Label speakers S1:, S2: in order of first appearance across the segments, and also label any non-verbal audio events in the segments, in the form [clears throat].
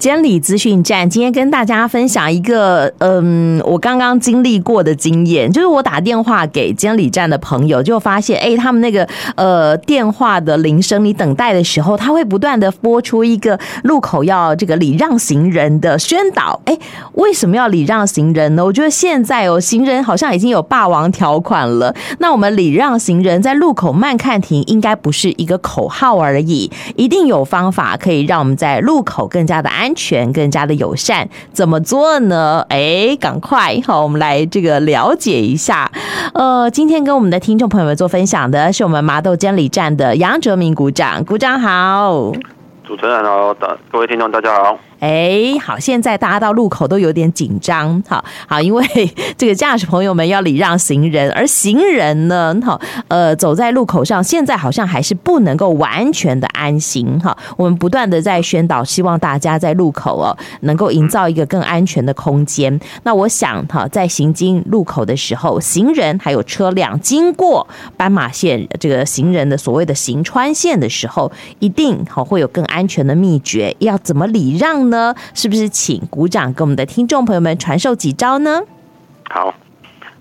S1: 监理资讯站今天跟大家分享一个，嗯，我刚刚经历过的经验，就是我打电话给监理站的朋友，就发现，哎，他们那个呃电话的铃声，你等待的时候，他会不断的播出一个路口要这个礼让行人的宣导。哎，为什么要礼让行人呢？我觉得现在哦，行人好像已经有霸王条款了。那我们礼让行人在路口慢看停，应该不是一个口号而已，一定有方法可以让我们在路口更加的安安全更加的友善，怎么做呢？哎，赶快好，我们来这个了解一下。呃，今天跟我们的听众朋友们做分享的是我们麻豆监理站的杨哲明鼓掌，鼓掌好。
S2: 主持人好，各位听众大家好。
S1: 哎，好，现在大家到路口都有点紧张，好好，因为这个驾驶朋友们要礼让行人，而行人呢，好，呃，走在路口上，现在好像还是不能够完全的安心，哈，我们不断的在宣导，希望大家在路口哦，能够营造一个更安全的空间。那我想，哈，在行经路口的时候，行人还有车辆经过斑马线这个行人的所谓的行穿线的时候，一定好会有更安全的秘诀，要怎么礼让呢？是不是请鼓掌给我们的听众朋友们传授几招呢？
S2: 好，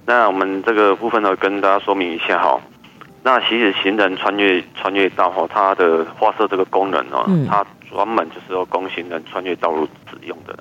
S2: 那我们这个部分呢，跟大家说明一下哈。那其实行人穿越穿越道哈，它的画设这个功能呢，嗯、它专门就是要供行人穿越道路使用的。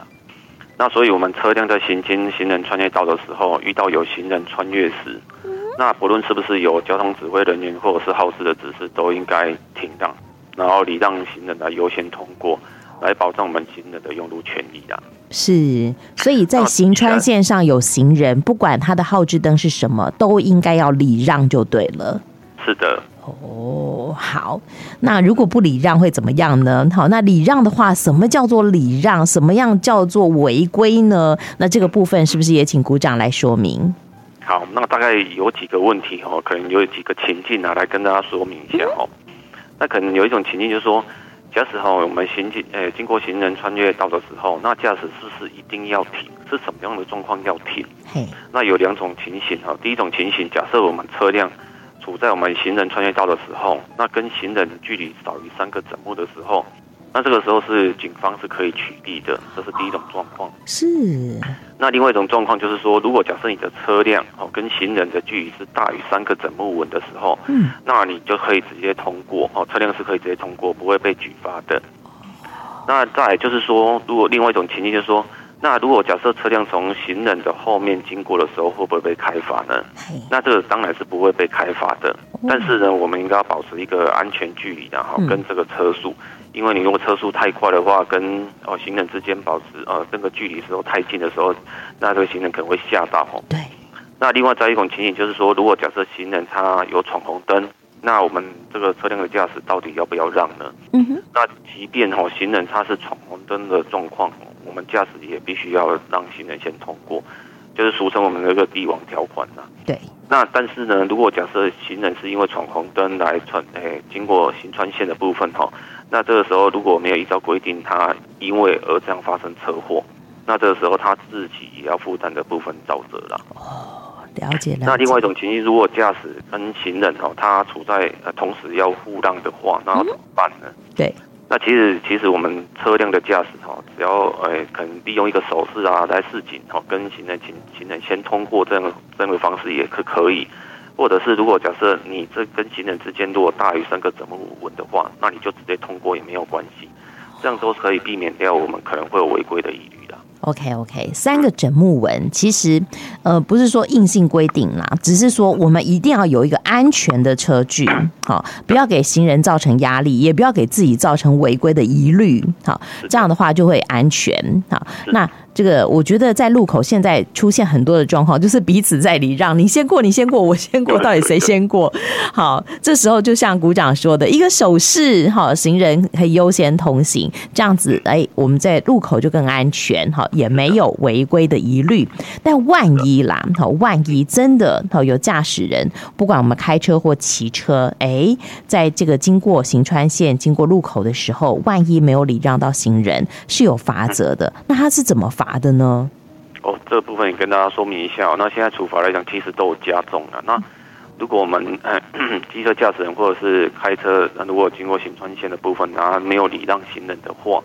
S2: 那所以我们车辆在行经行人穿越道的时候，遇到有行人穿越时，嗯、那不论是不是有交通指挥人员或者是号志的指示，都应该停让，然后礼让行人来优先通过。来保障我们行人的用路权利啊！
S1: 是，所以在行川线上有行人，不管他的号志灯是什么，都应该要礼让就对了。
S2: 是的。
S1: 哦，好。那如果不礼让会怎么样呢？好，那礼让的话，什么叫做礼让？什么样叫做违规呢？那这个部分是不是也请鼓掌来说明？
S2: 好，那大概有几个问题哦，可能有几个情境拿来跟大家说明一下哦。嗯、那可能有一种情境就是说。驾驶后，我们行经诶经过行人穿越道的时候，那驾驶是不是一定要停？是什么样的状况要停？嘿那有两种情形哈。第一种情形，假设我们车辆处在我们行人穿越道的时候，那跟行人的距离少于三个整目的时候。那这个时候是警方是可以取缔的，这是第一种状况。
S1: 是。
S2: 那另外一种状况就是说，如果假设你的车辆哦跟行人的距离是大于三个整木纹的时候，嗯，那你就可以直接通过哦，车辆是可以直接通过，不会被举发的。那再来就是说，如果另外一种情境就是说，那如果假设车辆从行人的后面经过的时候，会不会被开罚呢？那这个当然是不会被开罚的。但是呢，我们应该要保持一个安全距离，然后跟这个车速。因为你如果车速太快的话，跟哦行人之间保持呃这个距离时候太近的时候，那这个行人可能会吓到哦。对。那另外再一种情形就是说，如果假设行人他有闯红灯，那我们这个车辆的驾驶到底要不要让呢？嗯哼。那即便哦行人他是闯红灯的状况，我们驾驶也必须要让行人先通过，就是俗称我们那个帝王条款呐。对。那但是呢，如果假设行人是因为闯红灯来穿诶经过行穿线的部分哈。那这个时候如果没有依照规定，他因为而这样发生车祸，那这个时候他自己也要负担的部分肇责了。
S1: 哦，了解了。
S2: 那另外一种情形，如果驾驶跟行人哦，他处在呃同时要互让的话，那要怎么办呢？嗯、对。那其实其实我们车辆的驾驶哈，只要呃可能利用一个手势啊来示警哈，跟行人行行人先通过这样这样的方式也可可以。或者是，如果假设你这跟行人之间如果大于三个怎么稳的话，那你就直接通过也没有关系，这样都可以避免掉我们可能会有违规的疑虑的。
S1: OK OK，三个枕木纹其实呃不是说硬性规定啦，只是说我们一定要有一个安全的车距，好，不要给行人造成压力，也不要给自己造成违规的疑虑，好，这样的话就会安全，好，那。这个我觉得在路口现在出现很多的状况，就是彼此在礼让，你先过，你先过，我先过，到底谁先过？[laughs] 好，这时候就像股长说的，一个手势，好，行人可以优先通行，这样子，哎，我们在路口就更安全，好，也没有违规的疑虑。但万一啦，好，万一真的好有驾驶人，不管我们开车或骑车，哎，在这个经过行穿线、经过路口的时候，万一没有礼让到行人，是有罚则的。那他是怎么罚？罚的呢？
S2: 哦，这部分也跟大家说明一下。那现在处罚来讲，其实都有加重了。那如果我们呃 [clears throat] 机车驾驶人或者是开车，如果经过行穿线的部分，然后没有礼让行人的话，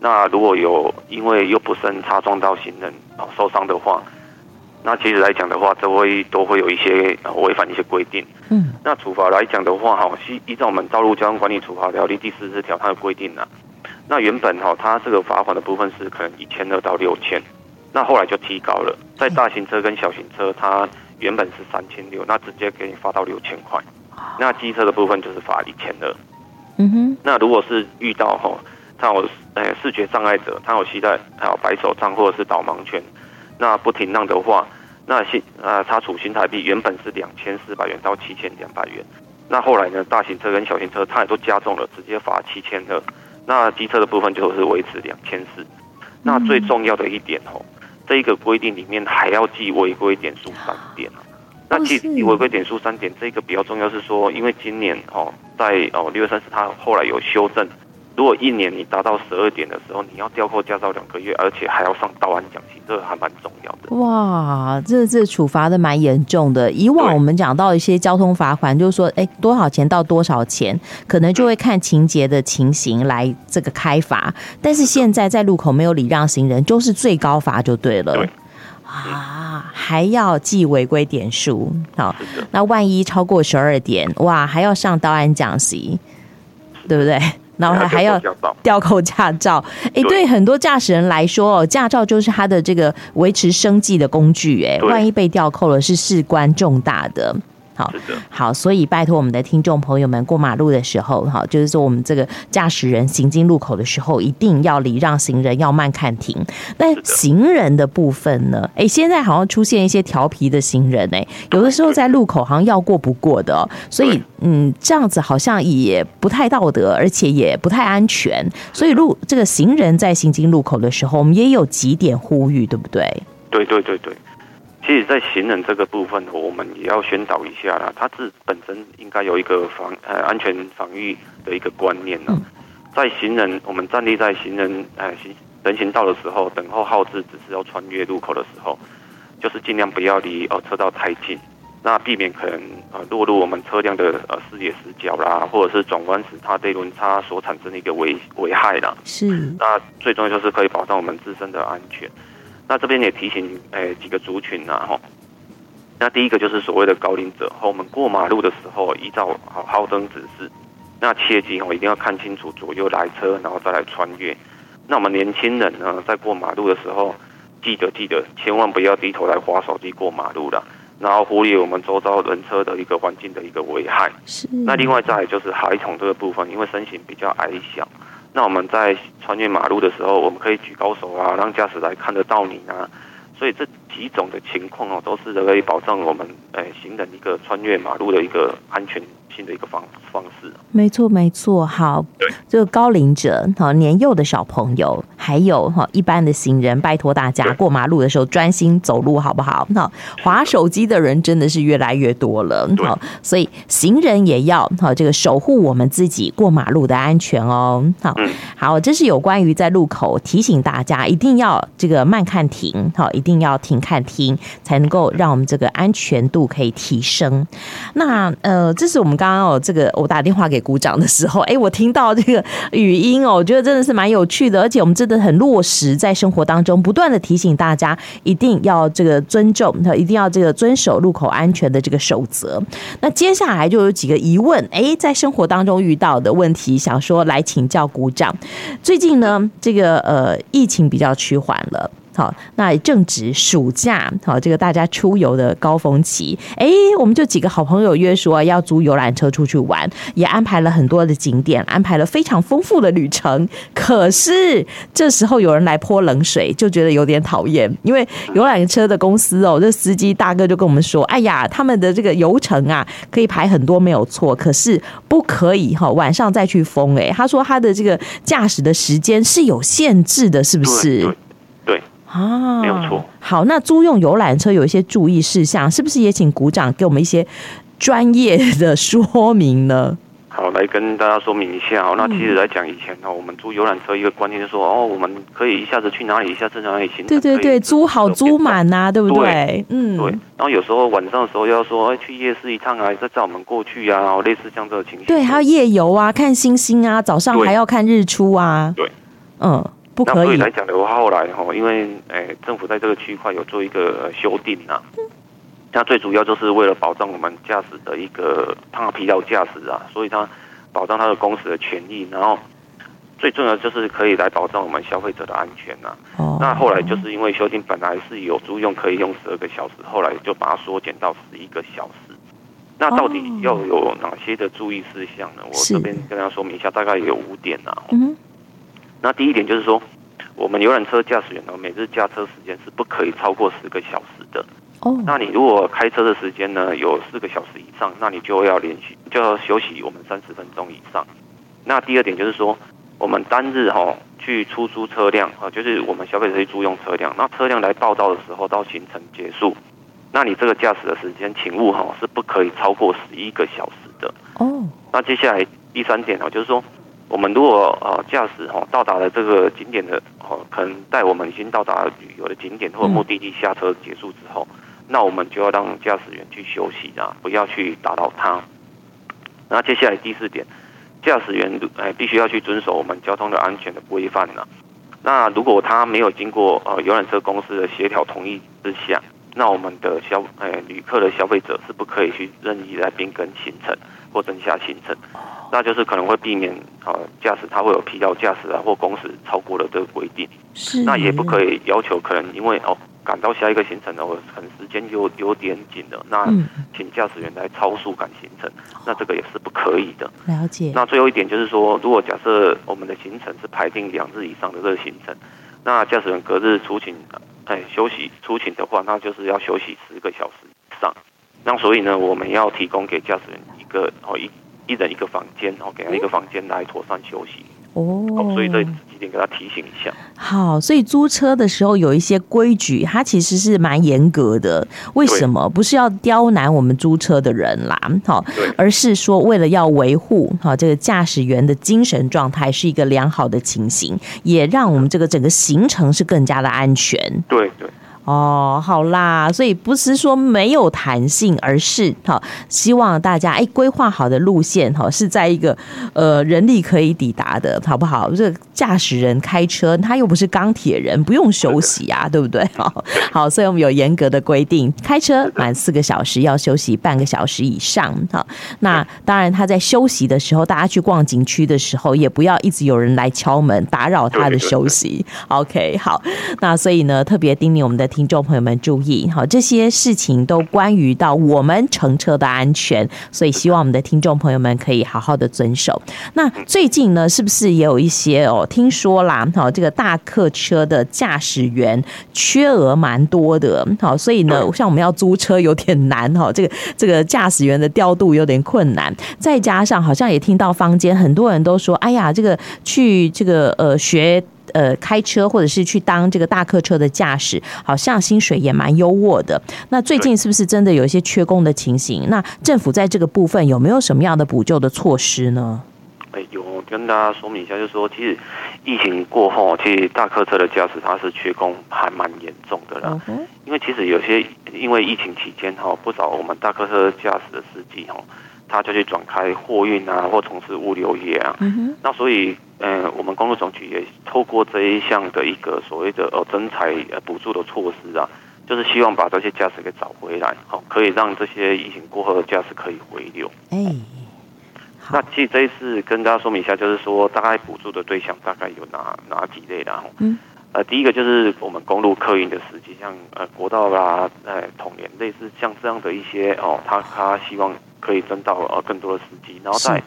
S2: 那如果有因为又不慎擦撞到行人啊受伤的话，那其实来讲的话，都会都会有一些违反一些规定。嗯，那处罚来讲的话，哈，依依照我们《道路交通管理处罚条例》第四十条，它的规定呢，那原本哈，它这个罚款的部分是可能一千二到六千，那后来就提高了，在大型车跟小型车，它原本是三千六，那直接给你罚到六千块。那机车的部分就是罚一千二。嗯哼，那如果是遇到哈，他有呃视觉障碍者，他有携带还有白手杖或者是导盲犬，那不停让的话，那新呃他处新台币原本是两千四百元到七千两百元，那后来呢，大型车跟小型车它也都加重了，直接罚七千二。那机车的部分就是维持两千四。那最重要的一点哦，这一个规定里面还要记违规点数三点。那记违规点数三点，这个比较重要是说，因为今年哦，在哦六月三十，他后来有修正。如果一年你达到十二点的时候，你要吊扣驾照两个月，而且还要上道安讲习，这个还蛮重要的。
S1: 哇，这这处罚的蛮严重的。以往我们讲到一些交通罚款，就是说，哎，多少钱到多少钱，可能就会看情节的情形来这个开罚。但是现在在路口没有礼让行人，就是最高罚就对了。对。啊，还要记违规点数。好，那万一超过十二点，哇，还要上道安讲习，对不对？然后还要吊扣驾照，哎，对。很多驾驶人来说，驾照就是他的这个维持生计的工具，哎，万一被吊扣了，是事关重大的。好，好，所以拜托我们的听众朋友们，过马路的时候，哈，就是说我们这个驾驶人行经路口的时候，一定要礼让行人，要慢看停。那行人的部分呢？哎，现在好像出现一些调皮的行人，哎，有的时候在路口好像要过不过的，哦，所以，嗯，这样子好像也不太道德，而且也不太安全。所以路这个行人在行经路口的时候，我们也有几点呼吁，对不对？
S2: 对对对对。其实，在行人这个部分，我们也要宣导一下啦。他自本身应该有一个防呃安全防御的一个观念呢。在行人，我们站立在行人呃行人行道的时候，等候号志，只是要穿越路口的时候，就是尽量不要离呃车道太近，那避免可能呃落入我们车辆的呃视野死角啦，或者是转弯时它对轮差所产生的一个危危害啦。
S1: 是。
S2: 那最重要就是可以保障我们自身的安全。那这边也提醒，诶、欸，几个族群呐，吼。那第一个就是所谓的高龄者，和我们过马路的时候，依照好号灯指示，那切记哦，一定要看清楚左右来车，然后再来穿越。那我们年轻人呢，在过马路的时候，记得记得，千万不要低头来划手机过马路了，然后忽略我们周遭人车的一个环境的一个危害。是。那另外再来就是孩童这个部分，因为身形比较矮小。那我们在穿越马路的时候，我们可以举高手啊，让驾驶来看得到你啊。所以这几种的情况哦，都是可以保障我们诶行人一个穿越马路的一个安全性的一个方方式。
S1: 没错，没错。好，这个高龄者、好年幼的小朋友，还有哈一般的行人，拜托大家过马路的时候专心走路，好不好？那划手机的人真的是越来越多了。好，所以行人也要好这个守护我们自己过马路的安全哦。好，好，这是有关于在路口提醒大家一定要这个慢看停，好，一定要停看听，才能够让我们这个安全度可以提升。那呃，这是我们刚。刚哦，这个我打电话给鼓掌的时候，哎，我听到这个语音哦，我觉得真的是蛮有趣的，而且我们真的很落实在生活当中，不断的提醒大家一定要这个尊重，一定要这个遵守路口安全的这个守则。那接下来就有几个疑问，哎，在生活当中遇到的问题，想说来请教鼓掌。最近呢，这个呃疫情比较趋缓了。好，那正值暑假，好，这个大家出游的高峰期，哎，我们就几个好朋友约说要租游览车出去玩，也安排了很多的景点，安排了非常丰富的旅程。可是这时候有人来泼冷水，就觉得有点讨厌，因为游览车的公司哦，这司机大哥就跟我们说，哎呀，他们的这个游程啊，可以排很多没有错，可是不可以哈晚上再去疯。哎，他说他的这个驾驶的时间是有限制的，是不是？啊，
S2: 没有错。
S1: 好，那租用游览车有一些注意事项，是不是也请鼓掌给我们一些专业的说明呢？
S2: 好，来跟大家说明一下哦。那其实来讲，以前哦，我们租游览车一个观念就是说，哦，我们可以一下子去哪里，一下子去哪里行。
S1: 对对对，租好租满呐，对不对？对嗯，对。
S2: 然后有时候晚上的时候要说，哎，去夜市一趟啊，再载我们过去啊，然后类似这样的情形。
S1: 对，还有夜游啊，看星星啊，早上还要看日出啊。
S2: 对，
S1: 嗯。不可以。
S2: 那所以来讲的话，后来哈，因为诶、欸、政府在这个区块有做一个修订呐、啊，那最主要就是为了保障我们驾驶的一个他疲劳驾驶啊，所以它保障它的工时的权益，然后最重要就是可以来保障我们消费者的安全呐、啊。哦。那后来就是因为修订本来是有租用可以用十二个小时，后来就把它缩减到十一个小时。那到底要有哪些的注意事项呢？我这边跟大家说明一下，大概有五点呐、啊。嗯。那第一点就是说，我们游览车驾驶员呢，每日驾车时间是不可以超过十个小时的。哦。那你如果开车的时间呢有四个小时以上，那你就要连续就要休息我们三十分钟以上。那第二点就是说，我们单日哈去出租车辆啊，就是我们消费者去租用车辆，那车辆来报到的时候到行程结束。那你这个驾驶的时间，请勿哈是不可以超过十一个小时的哦。那接下来第三点哦，就是说，我们如果呃驾驶哈到达了这个景点的哦，可能带我们已经到达旅游的景点或者目的地下车结束之后，那我们就要让驾驶员去休息啊，不要去打扰他。那接下来第四点，驾驶员呃必须要去遵守我们交通的安全的规范呢。那如果他没有经过呃游览车公司的协调同意之下，那我们的消诶旅客的消费者是不可以去任意来变更行程或增加行程，那就是可能会避免啊驾驶他会有疲劳驾驶啊或工时超过了这个规定，是那也不可以要求可能因为哦赶到下一个行程呢，我可能时间有有点紧了，那请驾驶员来超速赶行程，那这个也是不可以的。
S1: 了解。
S2: 那最后一点就是说，如果假设我们的行程是排定两日以上的这个行程，那驾驶员隔日出勤。哎，休息出勤的话，那就是要休息十个小时以上。那所以呢，我们要提供给驾驶员一个哦一一人一个房间，然后给他一个房间来妥善休息。哦，所以这几点给他提醒一下。
S1: 好，所以租车的时候有一些规矩，它其实是蛮严格的。为什么？不是要刁难我们租车的人啦，好，而是说为了要维护好这个驾驶员的精神状态是一个良好的情形，也让我们这个整个行程是更加的安全。
S2: 对对。
S1: 哦，好啦，所以不是说没有弹性，而是哈，希望大家哎规划好的路线哈是在一个呃人力可以抵达的，好不好？这个驾驶人开车他又不是钢铁人，不用休息啊，对 [laughs] 不对？好，好，所以我们有严格的规定，开车满四个小时要休息半个小时以上。好，那当然他在休息的时候，大家去逛景区的时候，也不要一直有人来敲门打扰他的休息。OK，好，那所以呢，特别叮咛我们的。听众朋友们注意，好，这些事情都关于到我们乘车的安全，所以希望我们的听众朋友们可以好好的遵守。那最近呢，是不是也有一些哦？听说啦，好，这个大客车的驾驶员缺额蛮多的，好，所以呢，像我们要租车有点难哈，这个这个驾驶员的调度有点困难，再加上好像也听到坊间很多人都说，哎呀，这个去这个呃学。呃，开车或者是去当这个大客车的驾驶，好像薪水也蛮优渥的。那最近是不是真的有一些缺工的情形？那政府在这个部分有没有什么样的补救的措施呢？
S2: 哎，有跟大家说明一下，就是说，其实疫情过后，其实大客车的驾驶他是缺工还蛮严重的啦。嗯、因为其实有些因为疫情期间哈，不少我们大客车驾驶的司机哈。他就去转开货运啊，或从事物流业啊。那所以，嗯、呃，我们公路总局也透过这一项的一个所谓的呃征才补助的措施啊，就是希望把这些驾驶给找回来，好，可以让这些疫情过后的驾驶可以回流。哎，那其实这一次跟大家说明一下，就是说大概补助的对象大概有哪哪几类的？嗯。呃，第一个就是我们公路客运的司机，像呃国道啦，呃统联类似像这样的一些哦，他他希望。可以征到呃更多的司机，然后在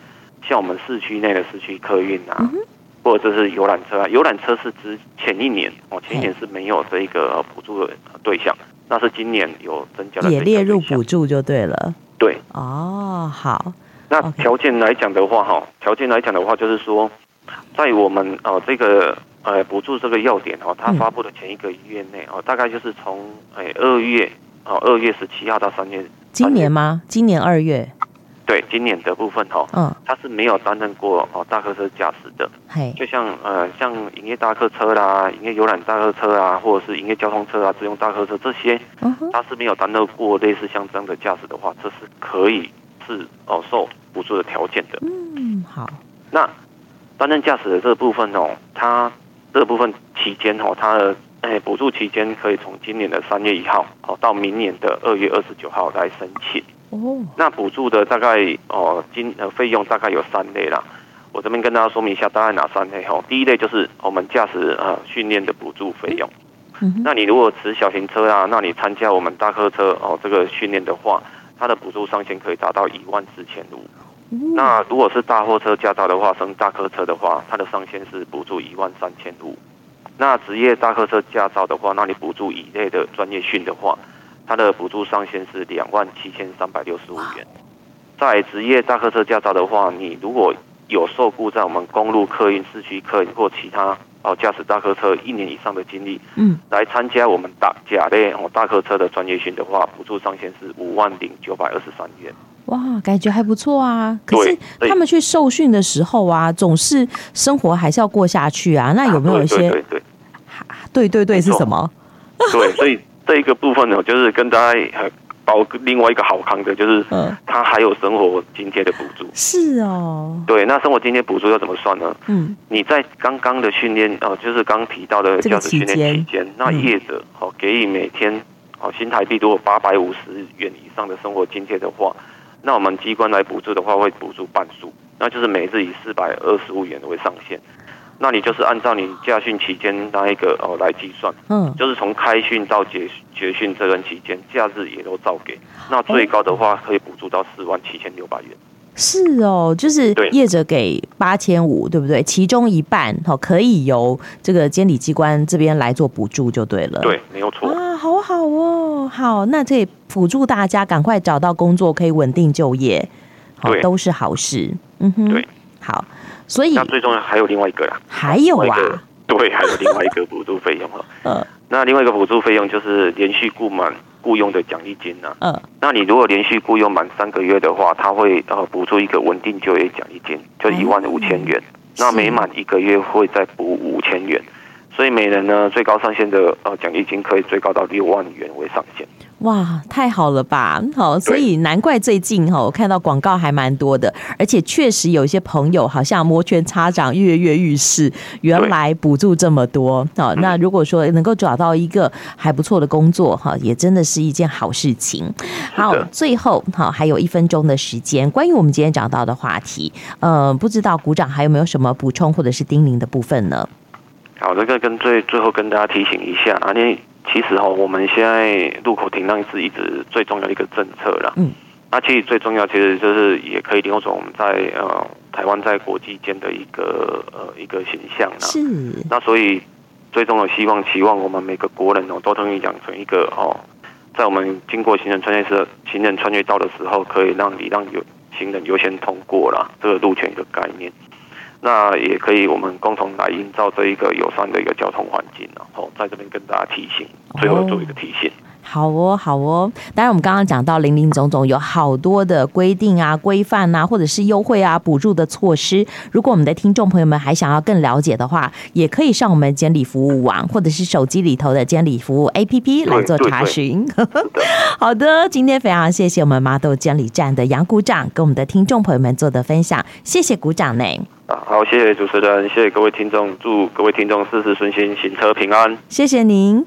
S2: 像我们市区内的市区客运啊，嗯、或者是游览车啊，游览车是之前一年哦，前一年是没有这一个补助的对象，那是今年有增加的，
S1: 也列入补助就对了。
S2: 对，
S1: 哦，好。
S2: 那条件来讲的话，哈，条件来讲的话，就是说，在我们哦、呃、这个呃补助这个要点哦，它发布的前一个月内哦，大概就是从哎二月哦二月十七号到三月。
S1: 今年吗？今年二月，
S2: 对，今年的部分哈，嗯，他是没有担任过哦大客车驾驶的，就像呃像营业大客车啦、营业游览大客车啊，或者是营业交通车啊、自用大客车这些，他是没有担任过类似像这样的驾驶的话，这是可以是哦受补助的条件的。嗯，好。那担任驾驶的这部分哦，他这部分期间哦，它的诶补助期间可以从今年的三月一号哦到明年的二月二十九号来申请。哦，那补助的大概哦金呃费用大概有三类啦。我这边跟大家说明一下，大概哪三类哈？第一类就是我们驾驶呃训练的补助费用。嗯。那你如果持小型车啊，那你参加我们大客车哦这个训练的话，它的补助上限可以达到一万四千五。那如果是大货车驾照的话，升大客车的话，它的上限是补助一万三千五。那职业大客车驾照的话，那你补助乙类的专业训的话，它的补助上限是两万七千三百六十五元。在职业大客车驾照的话，你如果有受雇在我们公路客运、市区客运或其他哦驾驶大客车一年以上的经历，嗯，来参加我们大甲类哦大客车的专业训的话，补助上限是五万零九百二十三元。
S1: 哇，感觉还不错啊！可是他们去受训的时候啊，总是生活还是要过下去啊。那有没有一些？对对对，对对对是什么？[laughs]
S2: 对，所以这一个部分呢，就是跟大家包另外一个好康的，就是嗯，他还有生活津贴的补助。
S1: 是哦。
S2: 对，那生活津贴补助要怎么算呢？嗯，你在刚刚的训练哦，就是刚提到的驾驶训练期间，那业者哦给予每天哦新台币如果八百五十元以上的生活津贴的话。那我们机关来补助的话，会补助半数，那就是每日以四百二十五元为上限。那你就是按照你驾训期间那一个哦来计算，嗯，就是从开训到结结训这段期间，假日也都照给。那最高的话可以补助到四万七千六百元。
S1: 是哦，就是业者给八千五，对不对？其中一半哦可以由这个监理机关这边来做补助就对了。
S2: 对，没有错。
S1: 啊，好好哦，好，那这辅助大家赶快找到工作，可以稳定就业，好，都是好事。嗯哼，对，好，所以
S2: 那最重要还有另外一个啦，
S1: 还有啊，
S2: 对，还有另外一个补助费用哈。[laughs] 嗯，那另外一个补助费用就是连续雇满。雇佣的奖励金呢、啊？嗯，那你如果连续雇佣满三个月的话，他会呃补助一个稳定就业奖励金，就一万五千元。嗯、那每满一个月会再补五千元，所以每人呢最高上限的呃奖励金可以最高到六万元为上限。
S1: 哇，太好了吧！好，所以难怪最近哈，我看到广告还蛮多的，而且确实有一些朋友好像摩拳擦掌、跃跃欲试。原来补助这么多，好，那如果说能够找到一个还不错的工作哈，也真的是一件好事情。好，最后好还有一分钟的时间，关于我们今天讲到的话题，呃，不知道股长还有没有什么补充或者是叮咛的部分呢？
S2: 好，这个跟最最后跟大家提醒一下啊，你。其实哈，我们现在路口停让是一直最重要的一个政策啦。嗯，那其实最重要，其实就是也可以利用我们在呃台湾在国际间的一个呃一个形象啦。是。那所以最终的希望期望我们每个国人哦都同意养成一个哦，在我们经过行人穿越时行人穿越道的时候，可以让礼让有行人优先通过啦，这个路权一个概念。那也可以，我们共同来营造这一个友善的一个交通环境，然后在这边跟大家提醒，最后做一个提醒。
S1: 好哦，好哦。当然，我们刚刚讲到林林总总有好多的规定啊、规范啊，或者是优惠啊、补助的措施。如果我们的听众朋友们还想要更了解的话，也可以上我们监理服务网，或者是手机里头的监理服务 APP 来做查询。好的，今天非常谢谢我们麻豆监理站的杨股长跟我们的听众朋友们做的分享，谢谢股长呢。
S2: 好，谢谢主持人，谢谢各位听众，祝各位听众事事顺心，行车平安。
S1: 谢谢您。